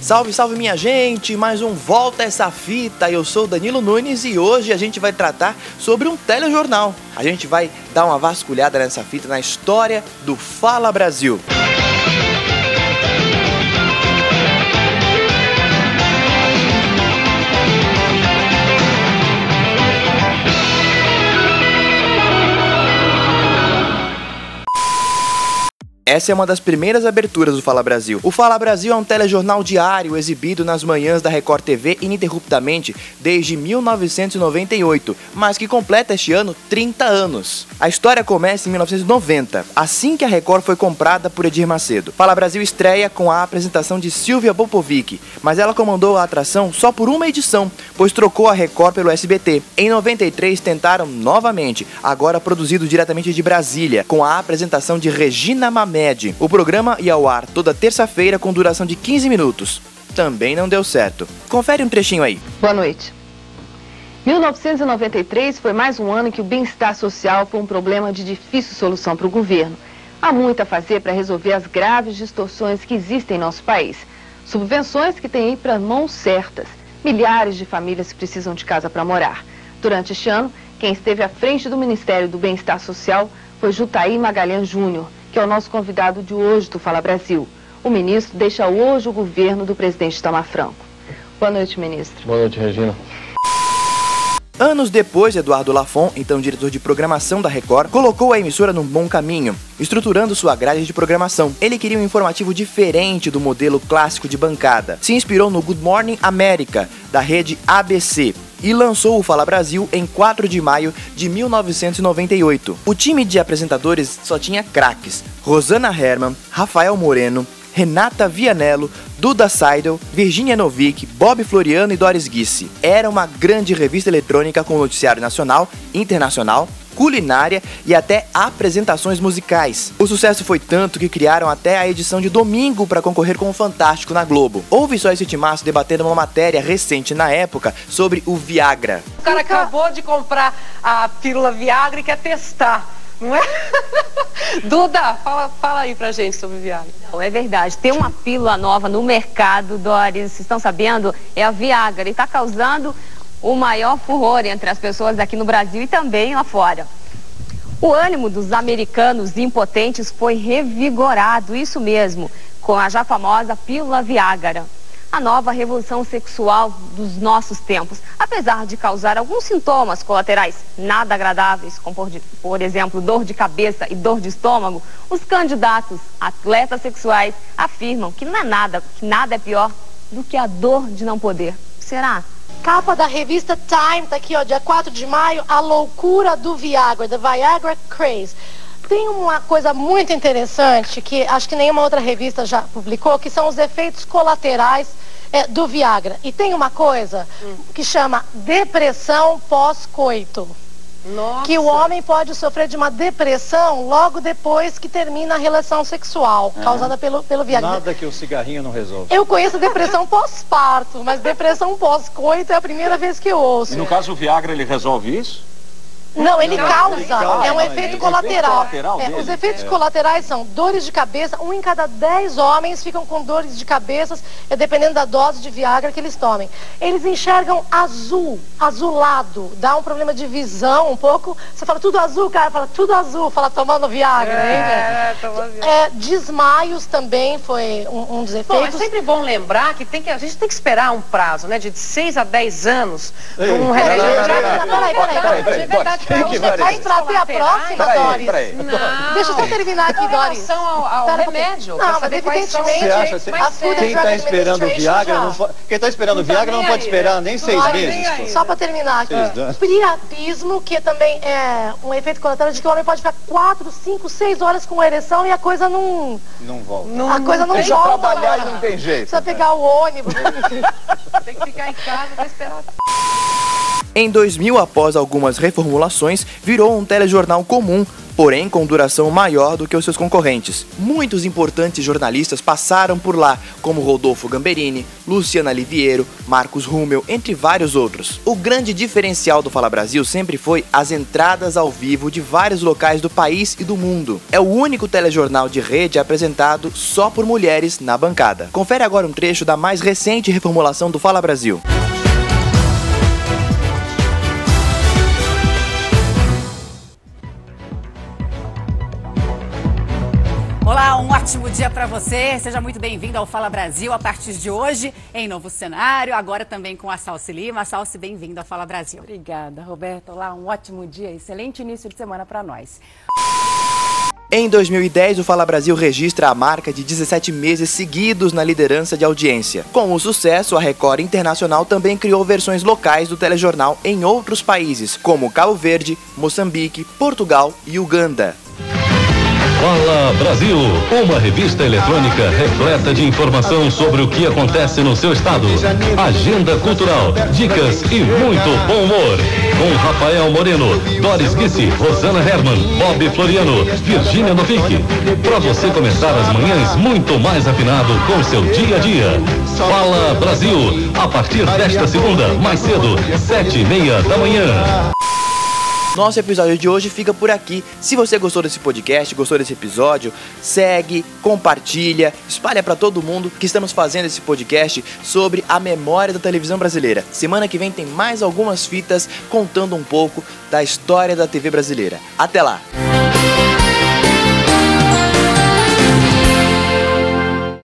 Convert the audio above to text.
Salve, salve minha gente! Mais um Volta Essa Fita. Eu sou Danilo Nunes e hoje a gente vai tratar sobre um telejornal. A gente vai dar uma vasculhada nessa fita na história do Fala Brasil. Essa é uma das primeiras aberturas do Fala Brasil. O Fala Brasil é um telejornal diário exibido nas manhãs da Record TV ininterruptamente desde 1998, mas que completa este ano 30 anos. A história começa em 1990, assim que a Record foi comprada por Edir Macedo. Fala Brasil estreia com a apresentação de Silvia Popovic, mas ela comandou a atração só por uma edição, pois trocou a Record pelo SBT. Em 93 tentaram novamente, agora produzido diretamente de Brasília, com a apresentação de Regina Mamé o programa ia ao ar toda terça-feira com duração de 15 minutos. Também não deu certo. Confere um trechinho aí. Boa noite. 1993 foi mais um ano em que o bem-estar social foi um problema de difícil solução para o governo. Há muito a fazer para resolver as graves distorções que existem em nosso país. Subvenções que têm para mãos certas. Milhares de famílias precisam de casa para morar. Durante este ano, quem esteve à frente do Ministério do Bem-Estar Social foi Jutaí Magalhães Júnior, que é o nosso convidado de hoje do Fala Brasil. O ministro deixa hoje o governo do presidente Tamar Franco. Boa noite, ministro. Boa noite, Regina. Anos depois, Eduardo Lafon, então diretor de programação da Record, colocou a emissora num bom caminho, estruturando sua grade de programação. Ele queria um informativo diferente do modelo clássico de bancada. Se inspirou no Good Morning América, da rede ABC, e lançou o Fala Brasil em 4 de maio de 1998. O time de apresentadores só tinha craques: Rosana Herman, Rafael Moreno, Renata Vianello, Duda Seidel, Virginia Novick, Bob Floriano e Doris Guisse. Era uma grande revista eletrônica com noticiário nacional, internacional, culinária e até apresentações musicais. O sucesso foi tanto que criaram até a edição de domingo para concorrer com o Fantástico na Globo. Houve só esse timaço debatendo uma matéria recente na época sobre o Viagra. O cara acabou de comprar a pílula Viagra e quer testar. Não é? Duda, fala, fala aí pra gente sobre o Viagra. Não, é verdade. Tem uma pílula nova no mercado, Doris. Vocês estão sabendo? É a Viagra. E está causando o maior furor entre as pessoas aqui no Brasil e também lá fora. O ânimo dos americanos impotentes foi revigorado, isso mesmo, com a já famosa pílula Viagra. A nova revolução sexual dos nossos tempos, apesar de causar alguns sintomas colaterais nada agradáveis, como por, exemplo dor de cabeça e dor de estômago, os candidatos atletas sexuais afirmam que não é nada, que nada é pior do que a dor de não poder. Será? Capa da revista Time, tá aqui, ó, dia 4 de maio, a loucura do Viagra, the Viagra Craze. Tem uma coisa muito interessante que acho que nenhuma outra revista já publicou, que são os efeitos colaterais é, do Viagra. E tem uma coisa hum. que chama depressão pós-coito. Nossa. que o homem pode sofrer de uma depressão logo depois que termina a relação sexual, é. causada pelo, pelo Viagra. Nada que o cigarrinho não resolve. Eu conheço depressão pós-parto, mas depressão pós-coito é a primeira vez que eu ouço. E no caso o Viagra, ele resolve isso? Não, ele causa. É um efeito colateral. É, os efeitos é. colaterais são dores de cabeça. Um em cada dez homens ficam com dores de cabeça, é dependendo da dose de Viagra que eles tomem. Eles enxergam azul, azulado. Dá um problema de visão um pouco. Você fala tudo azul, o cara fala tudo azul, fala tomando Viagra. É, tomando é, desmaios também foi um, um dos efeitos. Bom, é sempre bom lembrar que, tem que a gente tem que esperar um prazo, né? De 6 a 10 anos. Um remédio. Peraí, peraí, peraí. De verdade, que vai ter a próxima, Doris. Peraí, Não. Deixa eu só terminar aqui, Doris. relação ao, ao remédio. Não, mas evidentemente, a quem está esperando o Viagra não pode, quem está esperando o Viagra não pode esperar nem seis meses. Só para terminar aqui. Priapismo, que também é um efeito colateral de que o homem pode ficar quatro, cinco, seis horas com ereção e a coisa não... Não volta. a coisa não Deixa volta. trabalhar e não tem jeito. Precisa pegar o ônibus. tem que ficar em casa para esperar. Em 2000, após algumas reformulações, virou um telejornal comum, porém com duração maior do que os seus concorrentes. Muitos importantes jornalistas passaram por lá, como Rodolfo Gamberini, Luciana Liviero, Marcos Rummel, entre vários outros. O grande diferencial do Fala Brasil sempre foi as entradas ao vivo de vários locais do país e do mundo. É o único telejornal de rede apresentado só por mulheres na bancada. Confere agora um trecho da mais recente reformulação do Fala Brasil. Ótimo dia para você. Seja muito bem-vindo ao Fala Brasil a partir de hoje, em novo cenário, agora também com a Salsi Lima. Salsi, bem-vinda ao Fala Brasil. Obrigada, Roberto. Olá, um ótimo dia, excelente início de semana para nós. Em 2010, o Fala Brasil registra a marca de 17 meses seguidos na liderança de audiência. Com o sucesso, a Record Internacional também criou versões locais do telejornal em outros países, como Cabo Verde, Moçambique, Portugal e Uganda. Fala Brasil, uma revista eletrônica repleta de informação sobre o que acontece no seu estado. Agenda cultural, dicas e muito bom humor. Com Rafael Moreno, Doris Guissi, Rosana Herman, Bob Floriano, Virgínia Novick. Para você começar as manhãs muito mais afinado com seu dia a dia. Fala Brasil, a partir desta segunda, mais cedo, sete e meia da manhã. Nosso episódio de hoje fica por aqui. Se você gostou desse podcast, gostou desse episódio, segue, compartilha, espalha para todo mundo que estamos fazendo esse podcast sobre a memória da televisão brasileira. Semana que vem tem mais algumas fitas contando um pouco da história da TV brasileira. Até lá.